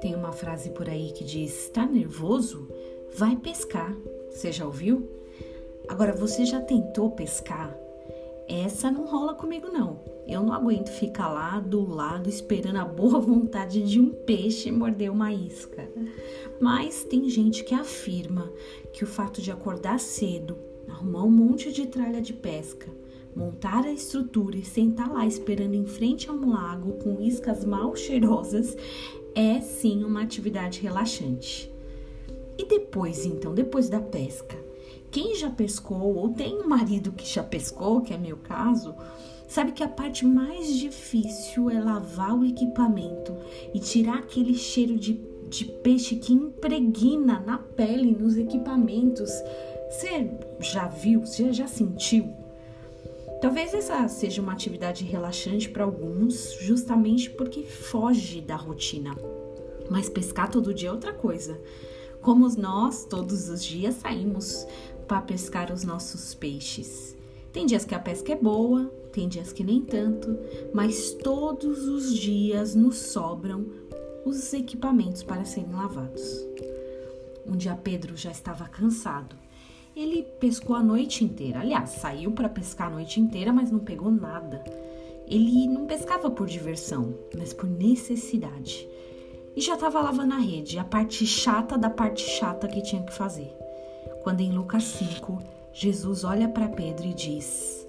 Tem uma frase por aí que diz: "Tá nervoso? Vai pescar". Você já ouviu? Agora você já tentou pescar? Essa não rola comigo não. Eu não aguento ficar lá do lado esperando a boa vontade de um peixe morder uma isca. Mas tem gente que afirma que o fato de acordar cedo, arrumar um monte de tralha de pesca, montar a estrutura e sentar lá esperando em frente a um lago com iscas mal cheirosas é sim uma atividade relaxante. E depois, então, depois da pesca? Quem já pescou ou tem um marido que já pescou, que é meu caso, sabe que a parte mais difícil é lavar o equipamento e tirar aquele cheiro de, de peixe que impregna na pele, nos equipamentos. Você já viu? Você já sentiu? Talvez essa seja uma atividade relaxante para alguns, justamente porque foge da rotina. Mas pescar todo dia é outra coisa. Como nós todos os dias saímos para pescar os nossos peixes. Tem dias que a pesca é boa, tem dias que nem tanto, mas todos os dias nos sobram os equipamentos para serem lavados. Um dia Pedro já estava cansado ele pescou a noite inteira. Aliás, saiu para pescar a noite inteira, mas não pegou nada. Ele não pescava por diversão, mas por necessidade. E já estava lavando a rede, a parte chata da parte chata que tinha que fazer. Quando em Lucas 5, Jesus olha para Pedro e diz: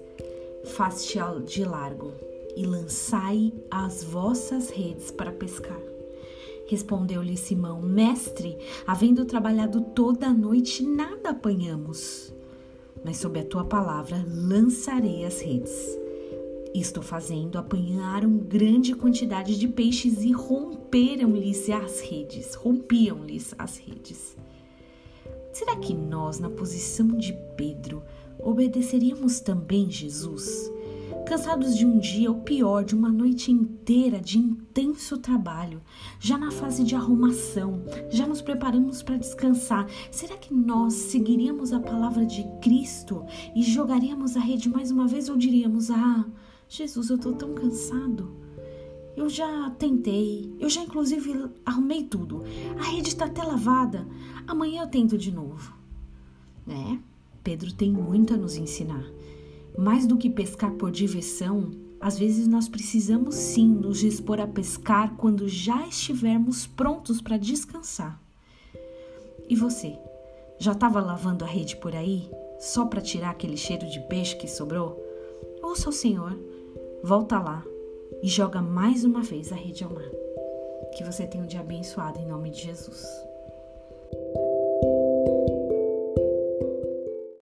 Faz-te de largo e lançai as vossas redes para pescar. Respondeu-lhe Simão: Mestre, havendo trabalhado toda a noite, nada apanhamos. Mas sob a tua palavra lançarei as redes. Isto fazendo, apanharam grande quantidade de peixes e romperam-lhes as redes. Rompiam-lhes as redes. Será que nós, na posição de Pedro, obedeceríamos também Jesus? Cansados de um dia, ou pior, de uma noite inteira de intenso trabalho, já na fase de arrumação, já nos preparamos para descansar. Será que nós seguiríamos a palavra de Cristo e jogaríamos a rede mais uma vez ou diríamos: Ah, Jesus, eu estou tão cansado. Eu já tentei, eu já inclusive arrumei tudo. A rede está até lavada. Amanhã eu tento de novo. Né? Pedro tem muito a nos ensinar. Mais do que pescar por diversão, às vezes nós precisamos sim nos dispor a pescar quando já estivermos prontos para descansar. E você? Já estava lavando a rede por aí, só para tirar aquele cheiro de peixe que sobrou? Ouça o Senhor, volta lá e joga mais uma vez a rede ao mar. Que você tenha um dia abençoado em nome de Jesus.